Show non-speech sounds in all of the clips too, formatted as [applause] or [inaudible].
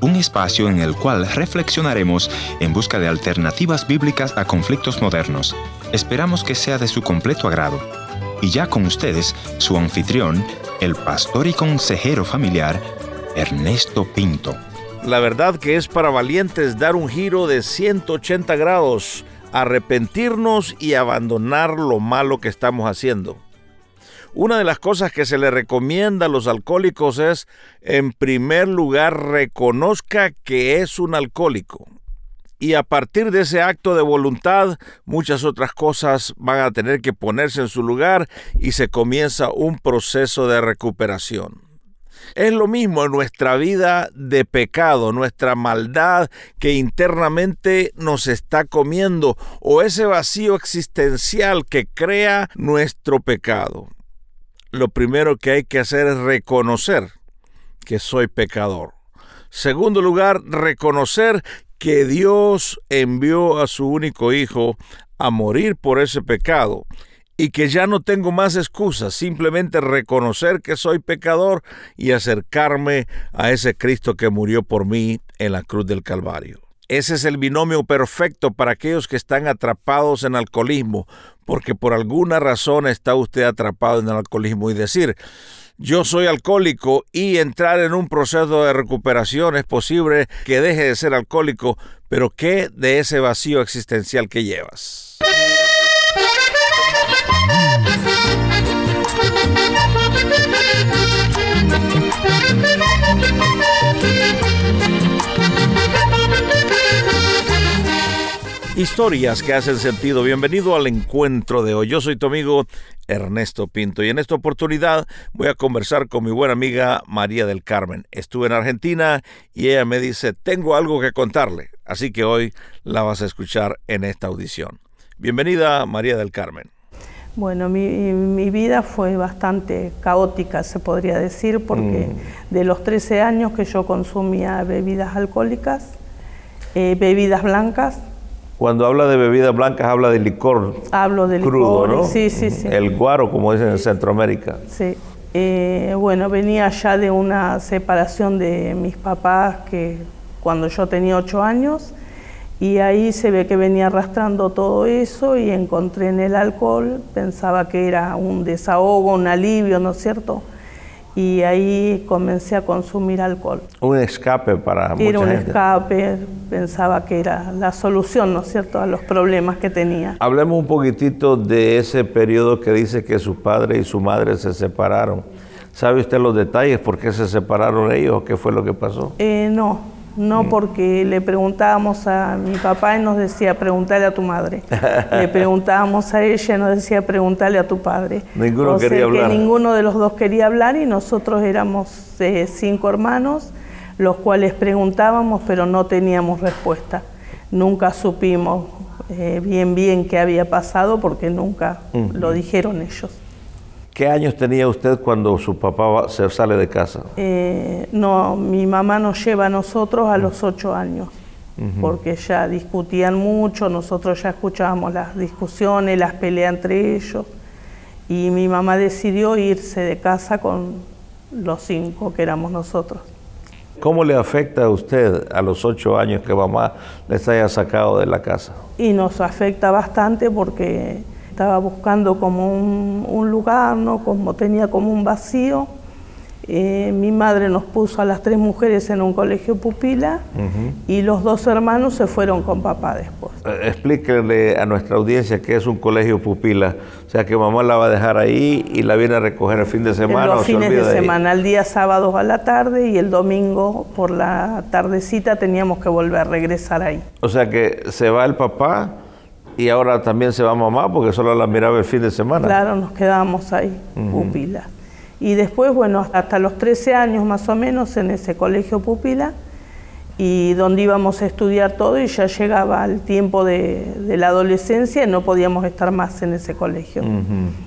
Un espacio en el cual reflexionaremos en busca de alternativas bíblicas a conflictos modernos. Esperamos que sea de su completo agrado. Y ya con ustedes, su anfitrión, el pastor y consejero familiar, Ernesto Pinto. La verdad que es para valientes dar un giro de 180 grados, arrepentirnos y abandonar lo malo que estamos haciendo. Una de las cosas que se le recomienda a los alcohólicos es, en primer lugar, reconozca que es un alcohólico. Y a partir de ese acto de voluntad, muchas otras cosas van a tener que ponerse en su lugar y se comienza un proceso de recuperación. Es lo mismo en nuestra vida de pecado, nuestra maldad que internamente nos está comiendo o ese vacío existencial que crea nuestro pecado lo primero que hay que hacer es reconocer que soy pecador. Segundo lugar, reconocer que Dios envió a su único Hijo a morir por ese pecado y que ya no tengo más excusas, simplemente reconocer que soy pecador y acercarme a ese Cristo que murió por mí en la cruz del Calvario. Ese es el binomio perfecto para aquellos que están atrapados en alcoholismo, porque por alguna razón está usted atrapado en el alcoholismo y decir, yo soy alcohólico y entrar en un proceso de recuperación es posible que deje de ser alcohólico, pero ¿qué de ese vacío existencial que llevas? Historias que hacen sentido. Bienvenido al encuentro de hoy. Yo soy tu amigo Ernesto Pinto y en esta oportunidad voy a conversar con mi buena amiga María del Carmen. Estuve en Argentina y ella me dice, tengo algo que contarle. Así que hoy la vas a escuchar en esta audición. Bienvenida María del Carmen. Bueno, mi, vida fue bastante caótica, se podría decir, porque mm. de los 13 años que yo consumía bebidas alcohólicas, eh, bebidas blancas, cuando habla de bebidas blancas, habla de licor. Hablo de crudo, licor, ¿no? sí, sí, sí. El guaro, como dicen en Centroamérica. Sí. Eh, bueno, venía ya de una separación de mis papás que cuando yo tenía ocho años y ahí se ve que venía arrastrando todo eso y encontré en el alcohol, pensaba que era un desahogo, un alivio, ¿no es cierto? Y ahí comencé a consumir alcohol. Un escape para mucha Era un escape, pensaba que era la solución, ¿no es cierto?, a los problemas que tenía. Hablemos un poquitito de ese periodo que dice que su padre y su madre se separaron. ¿Sabe usted los detalles? ¿Por qué se separaron ellos? ¿Qué fue lo que pasó? Eh, no, no mm. porque le preguntábamos a mi papá y nos decía preguntarle a tu madre. [laughs] le preguntábamos a ella y nos decía preguntarle a tu padre. Ninguno quería hablar. Que ninguno de los dos quería hablar y nosotros éramos eh, cinco hermanos, los cuales preguntábamos pero no teníamos respuesta. Nunca supimos eh, bien bien qué había pasado porque nunca lo dijeron ellos. ¿Qué años tenía usted cuando su papá se sale de casa? Eh, no, mi mamá nos lleva a nosotros a los ocho años, porque ya discutían mucho, nosotros ya escuchábamos las discusiones, las peleas entre ellos, y mi mamá decidió irse de casa con los cinco que éramos nosotros. ¿Cómo le afecta a usted a los ocho años que mamá les haya sacado de la casa? Y nos afecta bastante porque estaba buscando como un, lugar, ¿no? como tenía como un vacío. Eh, mi madre nos puso a las tres mujeres en un colegio pupila y los dos hermanos se fueron con papá después. Eh, explíquele a nuestra audiencia qué es un colegio pupila. O sea, que mamá la va a dejar ahí y la viene a recoger el fin de semana. los fines de, semana, el día sábado a la tarde y el domingo por la tardecita teníamos que volver a regresar ahí. O sea que se va el papá y ahora también se va mamá porque solo la miraba el fin de semana. Claro, nos quedábamos ahí, pupila. Y después, bueno, hasta los 13 años más o menos en ese colegio pupila, y donde íbamos a estudiar todo y ya llegaba el tiempo de, la adolescencia y no podíamos estar más en ese colegio.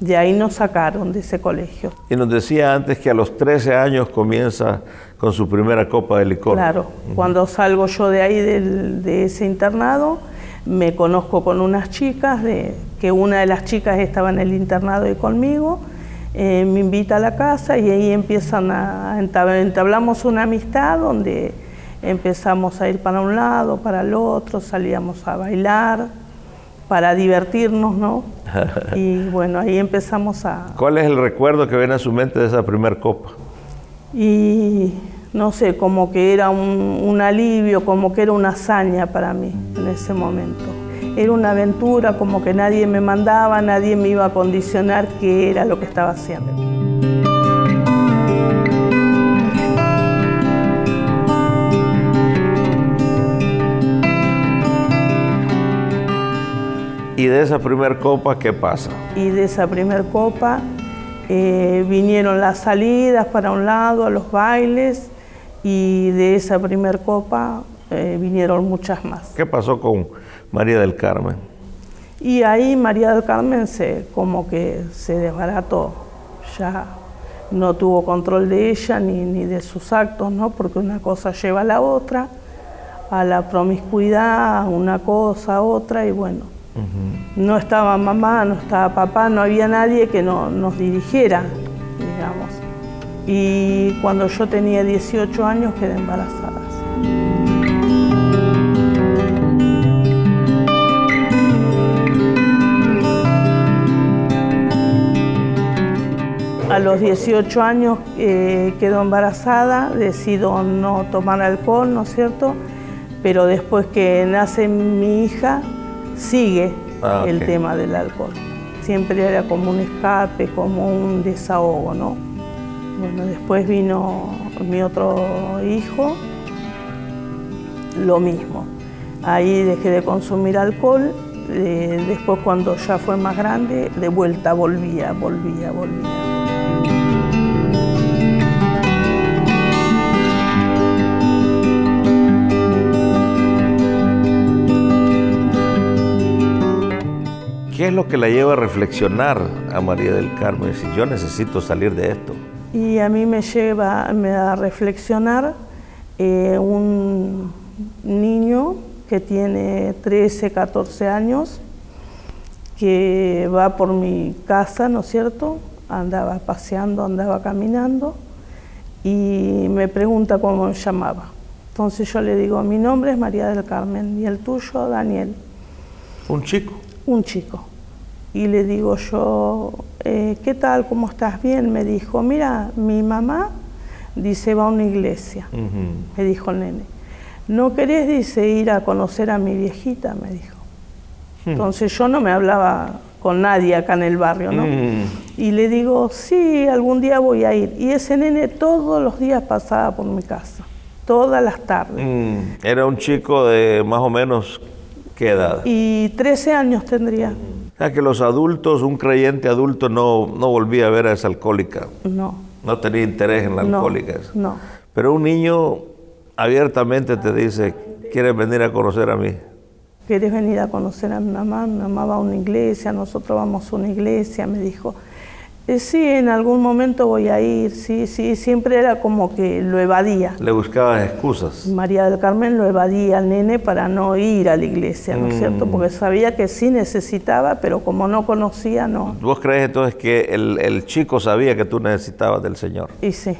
De ahí nos sacaron de ese colegio. Y nos decía antes que a los 13 años comienza con su primera copa de licor. Claro, cuando salgo yo de ahí de ese internado, me conozco con unas chicas, de, que una de las chicas estaba en el internado y conmigo, eh, me invita a la casa y ahí empiezan a entablamos una amistad donde empezamos a ir para un lado, para el otro, salíamos a bailar para divertirnos, ¿no? [laughs] y bueno, ahí empezamos a... ¿Cuál es el recuerdo que viene a su mente de esa primer copa? Y no sé, como que era un, un alivio, como que era una hazaña para mí en ese momento. Era una aventura, como que nadie me mandaba, nadie me iba a condicionar qué era lo que estaba haciendo. ¿Y de esa primer copa qué pasa? Y de esa primer copa eh, vinieron las salidas para un lado, a los bailes, y de esa primer copa eh, vinieron muchas más. ¿Qué pasó con María del Carmen? Y ahí María del Carmen se como que se desbarató, ya no tuvo control de ella ni, ni de sus actos, ¿no? porque una cosa lleva a la otra, a la promiscuidad, una cosa, a otra, y bueno, no estaba mamá, no estaba papá, no había nadie que nos dirigiera. Y cuando yo tenía 18 años quedé embarazada. A los 18 años eh, quedo embarazada, decido no tomar alcohol, ¿no es cierto? Pero después que nace mi hija, sigue ah, el tema del alcohol. Siempre era como un escape, como un desahogo, ¿no? Bueno, después vino mi otro hijo, lo mismo. Ahí dejé de consumir alcohol, eh, después cuando ya fue más grande, de vuelta volvía, volvía, volvía. ¿Qué es lo que la lleva a reflexionar a María del Carmen? Si yo necesito salir de esto. Y a mí me lleva a reflexionar eh, un niño que tiene 13, 14 años, que va por mi casa, ¿no es cierto? Andaba paseando, andaba caminando y me pregunta cómo me llamaba. Entonces yo le digo, mi nombre es María del Carmen y el tuyo, Daniel. ¿Un chico? Un chico y le digo yo, eh, ¿qué tal? ¿Cómo estás? Bien, me dijo, mira, mi mamá dice va a una iglesia, me dijo el nene. ¿No querés, dice, ir a conocer a mi viejita? Me dijo. Hmm. Entonces yo no me hablaba con nadie acá en el barrio, ¿no? Hmm. Y le digo, sí, algún día voy a ir. Y ese nene todos los días pasaba por mi casa, todas las tardes. Hmm. Era un chico de más o menos qué edad? Y 13 años tendría que los adultos, un creyente adulto no, no volvía a ver a esa alcohólica. No. No tenía interés en la alcohólica. No. Pero un niño abiertamente te dice, ¿quieres venir a conocer a mí? ¿Quieres venir a conocer a mi mamá? Mi mamá va a una iglesia, nosotros vamos a una iglesia, me dijo. Eh, sí, en algún momento voy a ir, sí, sí, siempre era como que lo evadía. Le buscaba excusas. María del Carmen lo evadía al nene para no ir a la iglesia, ¿no es cierto? Mm. Porque sabía que sí necesitaba, pero como no conocía, no. ¿Vos crees entonces que el, chico sabía que tú necesitabas del Señor? Y sí,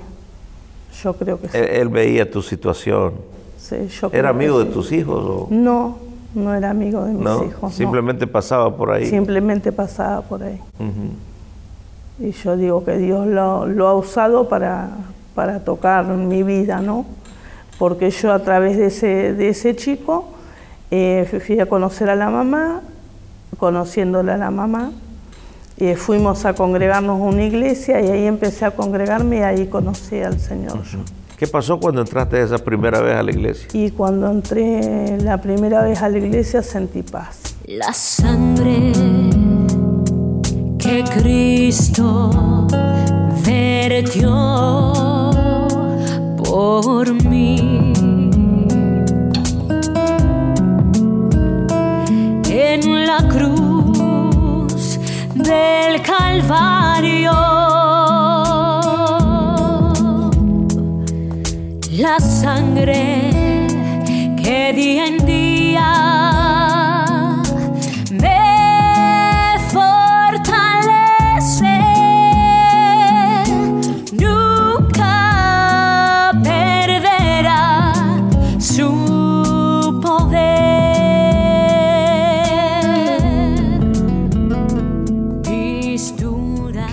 yo creo que sí. Él, veía tu situación. Sí, yo ¿Era amigo de sus hijos? O? No, no era amigo de mis hijos. Simplemente pasaba por ahí. Simplemente pasaba por ahí. Y yo digo que Dios lo, ha usado para, para, tocar mi vida, ¿no? Porque yo a través de ese, de ese chico eh, fui a conocer a la mamá, conociéndole a la mamá, eh, fuimos a congregarnos a una iglesia y ahí empecé a congregarme y ahí conocí al Señor. ¿Qué pasó cuando entraste esa primera vez a la iglesia? Y cuando entré la primera vez a la iglesia sentí paz. La sangre que Cristo vertió por mí. En la cruz del Calvario, la sangre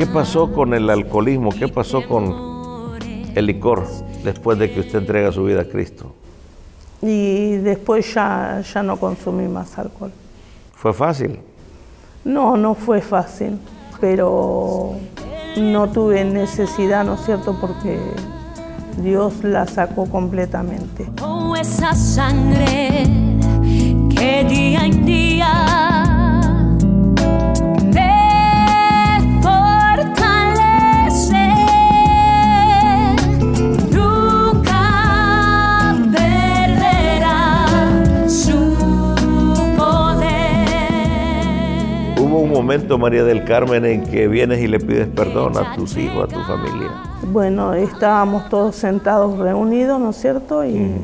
pasó con el alcoholismo? ¿Qué pasó con el licor después de que usted entrega su vida a Cristo? Y después ya, ya no consumí más alcohol. ¿Fue fácil? No, no fue fácil, pero no tuve necesidad, ¿no es cierto? Porque Dios la sacó completamente. Oh, esa sangre que día en día un momento, María del Carmen, en que vienes y le pides perdón a tus hijos, a tu familia. Bueno, estábamos todos sentados reunidos, ¿no es cierto? Y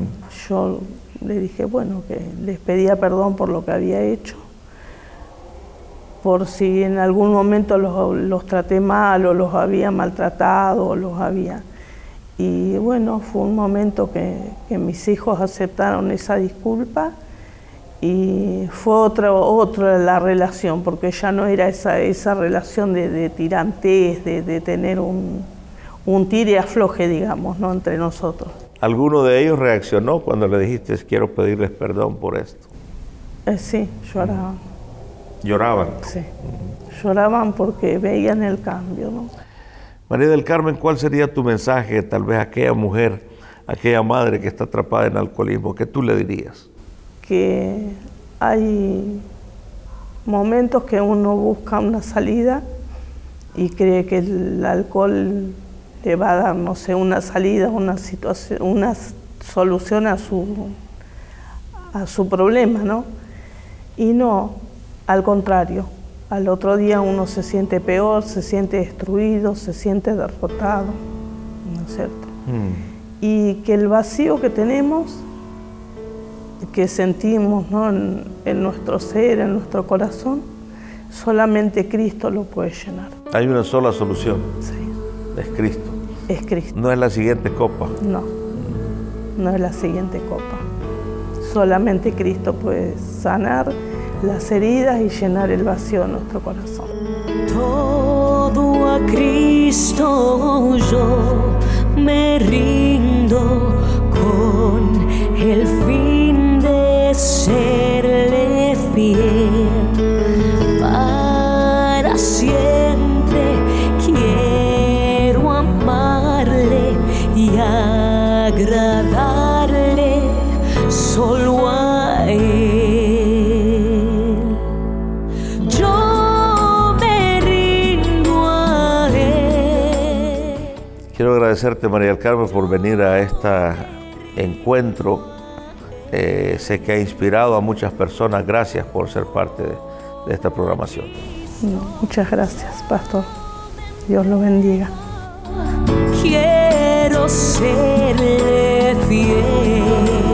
yo le dije, bueno, que les pedía perdón por lo que había hecho, por si en algún momento los, los traté mal o los había maltratado o los había... Y bueno, fue un momento que, que mis hijos aceptaron esa disculpa y fue otra, otra la relación, porque ya no era esa, esa relación de, de tirantez, de, de tener un, un tire afloje, digamos, ¿no? entre nosotros. ¿Alguno de ellos reaccionó cuando le dijiste quiero pedirles perdón por esto? Eh, sí, lloraban, Lloraban. sí. Lloraban porque veían el cambio, ¿no? María del Carmen, ¿cuál sería tu mensaje tal vez a aquella mujer, a aquella madre que está atrapada en alcoholismo? ¿Qué tú le dirías? Que hay momentos que uno busca una salida y cree que el alcohol le va a dar, no sé, una salida, una situación, una solución a su, a su problema, ¿no? Y no, al contrario, al otro día uno se siente peor, se siente destruido, se siente derrotado, ¿no es cierto? y que el vacío que tenemos, que sentimos ¿no? en, en nuestro ser, en nuestro corazón, solamente Cristo lo puede llenar. Hay una sola solución, Sí, es Cristo. es Cristo. No es la siguiente copa. No, no es la siguiente copa. Solamente Cristo puede sanar las heridas y llenar el vacío de nuestro corazón. Todo a Cristo yo me rindo agradecerte, María del Carmen, por venir a este encuentro. Eh, sé que ha inspirado a muchas personas. Gracias por ser parte de, de esta programación. No, muchas gracias, pastor. Dios lo bendiga. Quiero serle fiel.